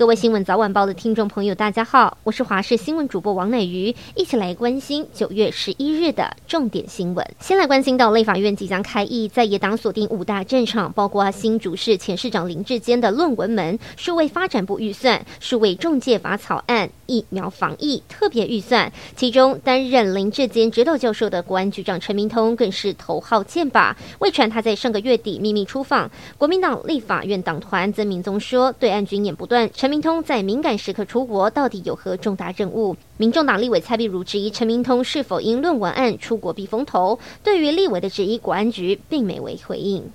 各位新闻早晚报的听众朋友，大家好，我是华视新闻主播王乃瑜，一起来关心九月十一日的重点新闻。先来关心到立法院即将开议，在野党锁定五大战场，包括新竹市前市长林志坚的论文门、数位发展部预算、数位中介法草案、疫苗防疫特别预算。其中担任林志坚指导教授的国安局长陈明通更是头号箭靶。未传他在上个月底秘密出访国民党立法院党团，曾明宗说对岸军演不断，陈陈明通在敏感时刻出国，到底有何重大任务？民众党立委蔡碧如质疑陈明通是否因论文案出国避风头？对于立委的质疑，国安局并没为回应。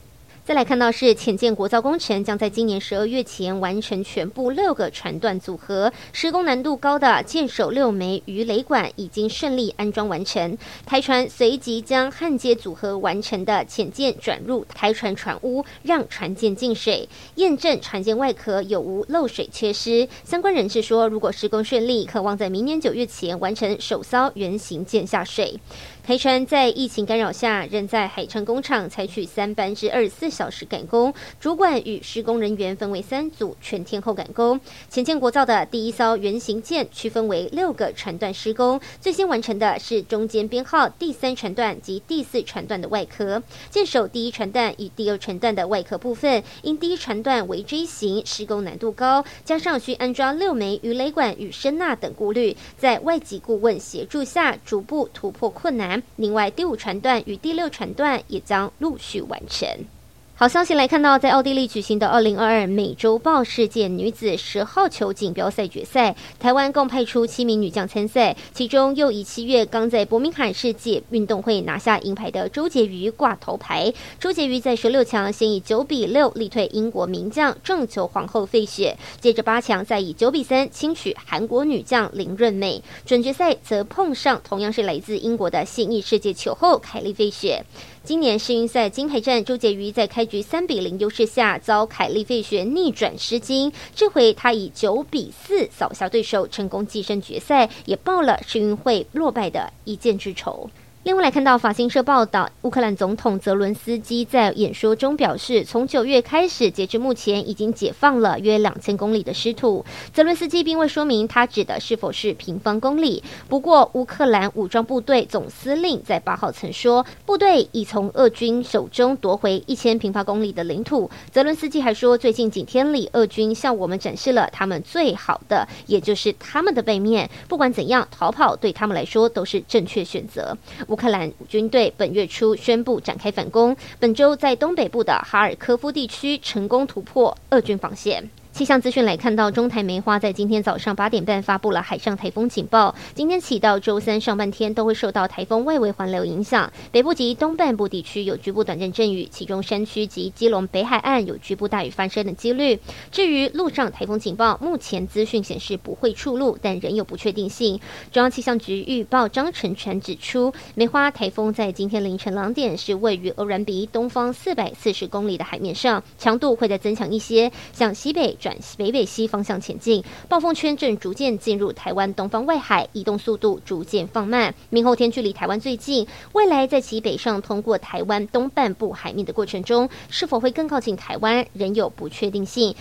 再来看到是潜舰国造工程将在今年十二月前完成全部六个船段组合，施工难度高的舰首六枚鱼雷管已经顺利安装完成。台船随即将焊接组合完成的潜舰转入台船船坞，让船舰进水，验证船舰外壳有无漏水缺失。相关人士说，如果施工顺利，可望在明年九月前完成首艘原型舰下水。台船在疫情干扰下，仍在海上工厂采取三班制二十四小时赶工，主管与施工人员分为三组，全天候赶工。前建国造的第一艘原型舰区分为六个船段施工，最先完成的是中间编号第三船段及第四船段的外壳。舰首第一船段与第二船段的外壳部分，因第一船段为锥形，施工难度高，加上需安装六枚鱼雷管与声纳等顾虑，在外籍顾问协助下，逐步突破困难。另外，第五船段与第六船段也将陆续完成。好消息来看到，在奥地利举行的二零二二美洲豹世界女子十号球锦标赛决赛，台湾共派出七名女将参赛，其中又以七月刚在伯明翰世界运动会拿下银牌的周婕妤挂头牌。周婕妤在十六强先以九比六力退英国名将正球皇后费雪，接着八强再以九比三轻取韩国女将林润美，准决赛则碰上同样是来自英国的现役世界球后凯莉费雪。今年世运赛金牌战，周杰瑜在开局三比零优势下遭凯利费雪逆转失金，这回他以九比四扫下对手，成功跻身决赛，也报了世运会落败的一箭之仇。另外来看到法新社报道，乌克兰总统泽伦斯基在演说中表示，从九月开始，截至目前已经解放了约两千公里的失土。泽伦斯基并未说明他指的是否是平方公里。不过，乌克兰武装部队总司令在八号曾说，部队已从俄军手中夺回一千平方公里的领土。泽伦斯基还说，最近几天里，俄军向我们展示了他们最好的，也就是他们的背面。不管怎样，逃跑对他们来说都是正确选择。乌克兰军队本月初宣布展开反攻，本周在东北部的哈尔科夫地区成功突破俄军防线。气象资讯来看到，中台梅花在今天早上八点半发布了海上台风警报。今天起到周三上半天都会受到台风外围环流影响，北部及东半部地区有局部短暂阵雨，其中山区及基隆北海岸有局部大雨发生的几率。至于陆上台风警报，目前资讯显示不会出陆，但仍有不确定性。中央气象局预报张成全指出，梅花台风在今天凌晨两点是位于鹅銮鼻东方四百四十公里的海面上，强度会再增强一些，向西北。转北北西方向前进，暴风圈正逐渐进入台湾东方外海，移动速度逐渐放慢。明后天距离台湾最近，未来在其北上通过台湾东半部海面的过程中，是否会更靠近台湾，仍有不确定性。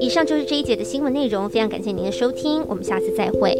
以上就是这一节的新闻内容，非常感谢您的收听，我们下次再会。